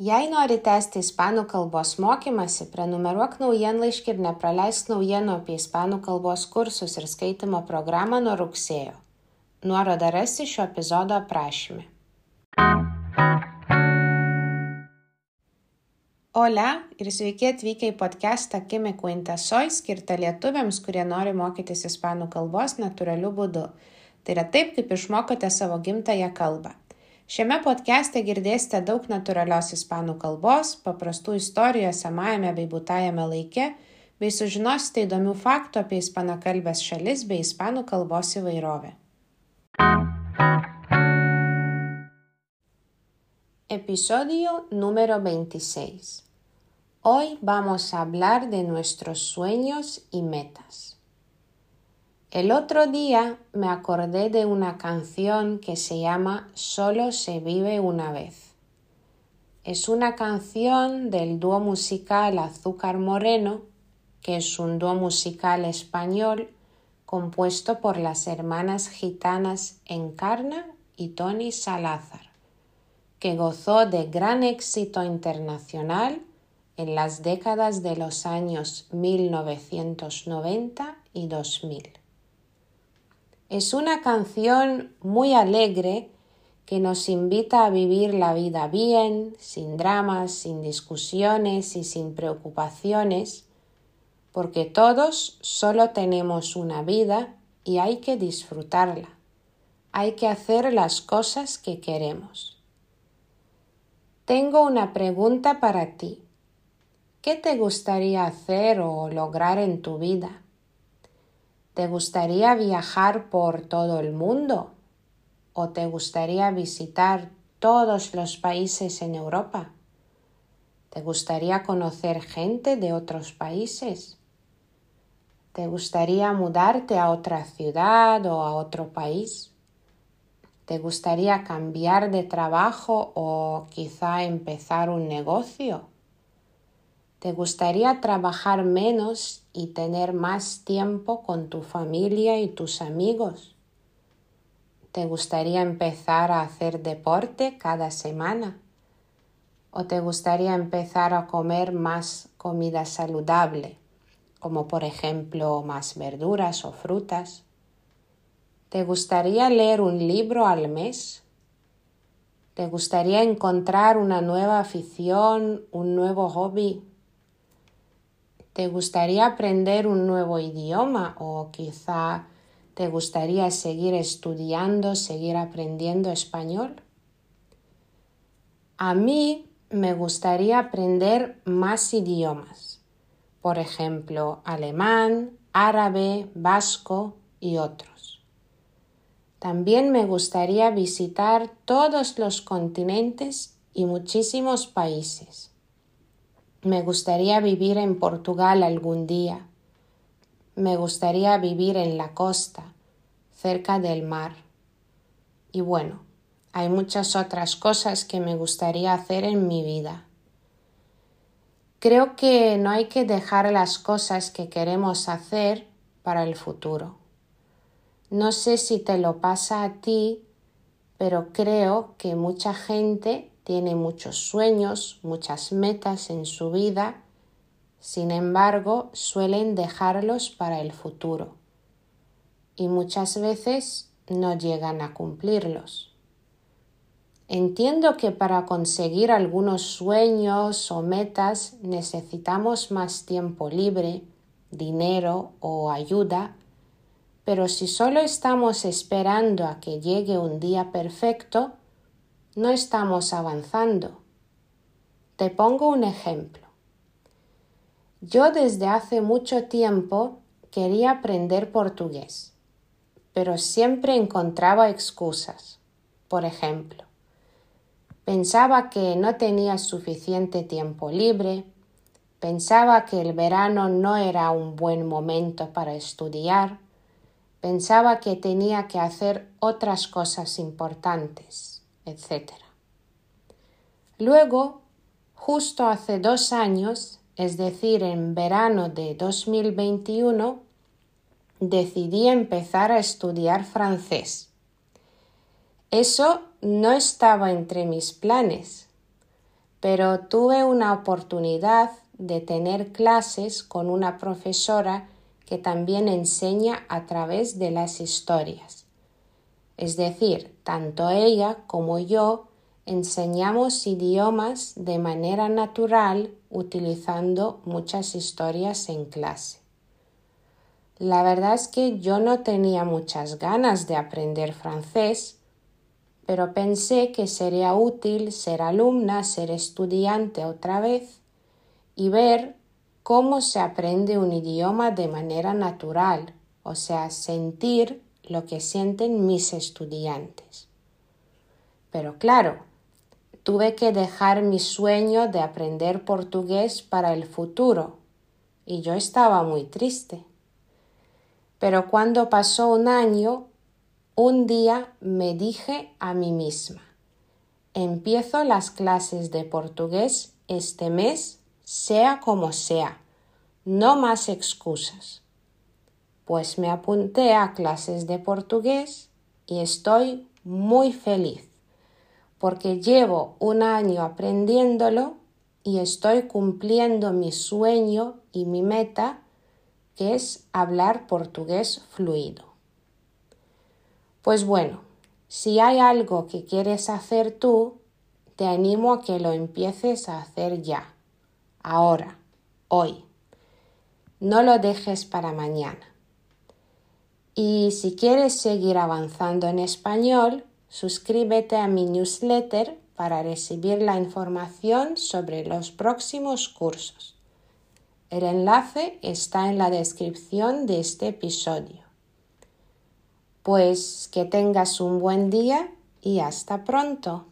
Jei nori tęsti ispanų kalbos mokymasi, prenumeruok naujienlaiškį ir nepraleisk naujienų apie ispanų kalbos kursus ir skaitimo programą nuo rugsėjo. Nuorodą rasi šio epizodo aprašyme. Hola ir sveiki atvykę į podcastą Kime Kuinta Soy, skirtą lietuviams, kurie nori mokytis ispanų kalbos natūraliu būdu. Tai yra taip, kaip išmokote savo gimtają kalbą. Šiame podcast'e girdėsite daug natūralios ispanų kalbos, paprastų istorijų esamajame bei būtajame laike, bei sužinosite įdomių faktų apie ispanakalbės šalis bei ispanų kalbos įvairovę. Episodio número 26. Hoy vamos a hablar de nuestros sueños y metas. El otro día me acordé de una canción que se llama Solo se vive una vez. Es una canción del dúo musical Azúcar Moreno, que es un dúo musical español compuesto por las hermanas gitanas Encarna y Tony Salazar, que gozó de gran éxito internacional en las décadas de los años 1990 y 2000. Es una canción muy alegre que nos invita a vivir la vida bien, sin dramas, sin discusiones y sin preocupaciones, porque todos solo tenemos una vida y hay que disfrutarla. Hay que hacer las cosas que queremos. Tengo una pregunta para ti. ¿Qué te gustaría hacer o lograr en tu vida? ¿Te gustaría viajar por todo el mundo? ¿O te gustaría visitar todos los países en Europa? ¿Te gustaría conocer gente de otros países? ¿Te gustaría mudarte a otra ciudad o a otro país? ¿Te gustaría cambiar de trabajo o quizá empezar un negocio? ¿Te gustaría trabajar menos y tener más tiempo con tu familia y tus amigos? ¿Te gustaría empezar a hacer deporte cada semana? ¿O te gustaría empezar a comer más comida saludable, como por ejemplo más verduras o frutas? ¿Te gustaría leer un libro al mes? ¿Te gustaría encontrar una nueva afición, un nuevo hobby ¿Te gustaría aprender un nuevo idioma o quizá te gustaría seguir estudiando, seguir aprendiendo español? A mí me gustaría aprender más idiomas, por ejemplo, alemán, árabe, vasco y otros. También me gustaría visitar todos los continentes y muchísimos países. Me gustaría vivir en Portugal algún día. Me gustaría vivir en la costa, cerca del mar. Y bueno, hay muchas otras cosas que me gustaría hacer en mi vida. Creo que no hay que dejar las cosas que queremos hacer para el futuro. No sé si te lo pasa a ti, pero creo que mucha gente tiene muchos sueños, muchas metas en su vida, sin embargo suelen dejarlos para el futuro y muchas veces no llegan a cumplirlos. Entiendo que para conseguir algunos sueños o metas necesitamos más tiempo libre, dinero o ayuda, pero si solo estamos esperando a que llegue un día perfecto, no estamos avanzando. Te pongo un ejemplo. Yo desde hace mucho tiempo quería aprender portugués, pero siempre encontraba excusas. Por ejemplo, pensaba que no tenía suficiente tiempo libre, pensaba que el verano no era un buen momento para estudiar, pensaba que tenía que hacer otras cosas importantes etc. Luego, justo hace dos años, es decir, en verano de 2021, decidí empezar a estudiar francés. Eso no estaba entre mis planes, pero tuve una oportunidad de tener clases con una profesora que también enseña a través de las historias. Es decir, tanto ella como yo enseñamos idiomas de manera natural utilizando muchas historias en clase. La verdad es que yo no tenía muchas ganas de aprender francés, pero pensé que sería útil ser alumna, ser estudiante otra vez y ver cómo se aprende un idioma de manera natural, o sea, sentir lo que sienten mis estudiantes. Pero claro, tuve que dejar mi sueño de aprender portugués para el futuro y yo estaba muy triste. Pero cuando pasó un año, un día me dije a mí misma, empiezo las clases de portugués este mes, sea como sea, no más excusas. Pues me apunté a clases de portugués y estoy muy feliz porque llevo un año aprendiéndolo y estoy cumpliendo mi sueño y mi meta, que es hablar portugués fluido. Pues bueno, si hay algo que quieres hacer tú, te animo a que lo empieces a hacer ya, ahora, hoy. No lo dejes para mañana. Y si quieres seguir avanzando en español, Suscríbete a mi newsletter para recibir la información sobre los próximos cursos. El enlace está en la descripción de este episodio. Pues que tengas un buen día y hasta pronto.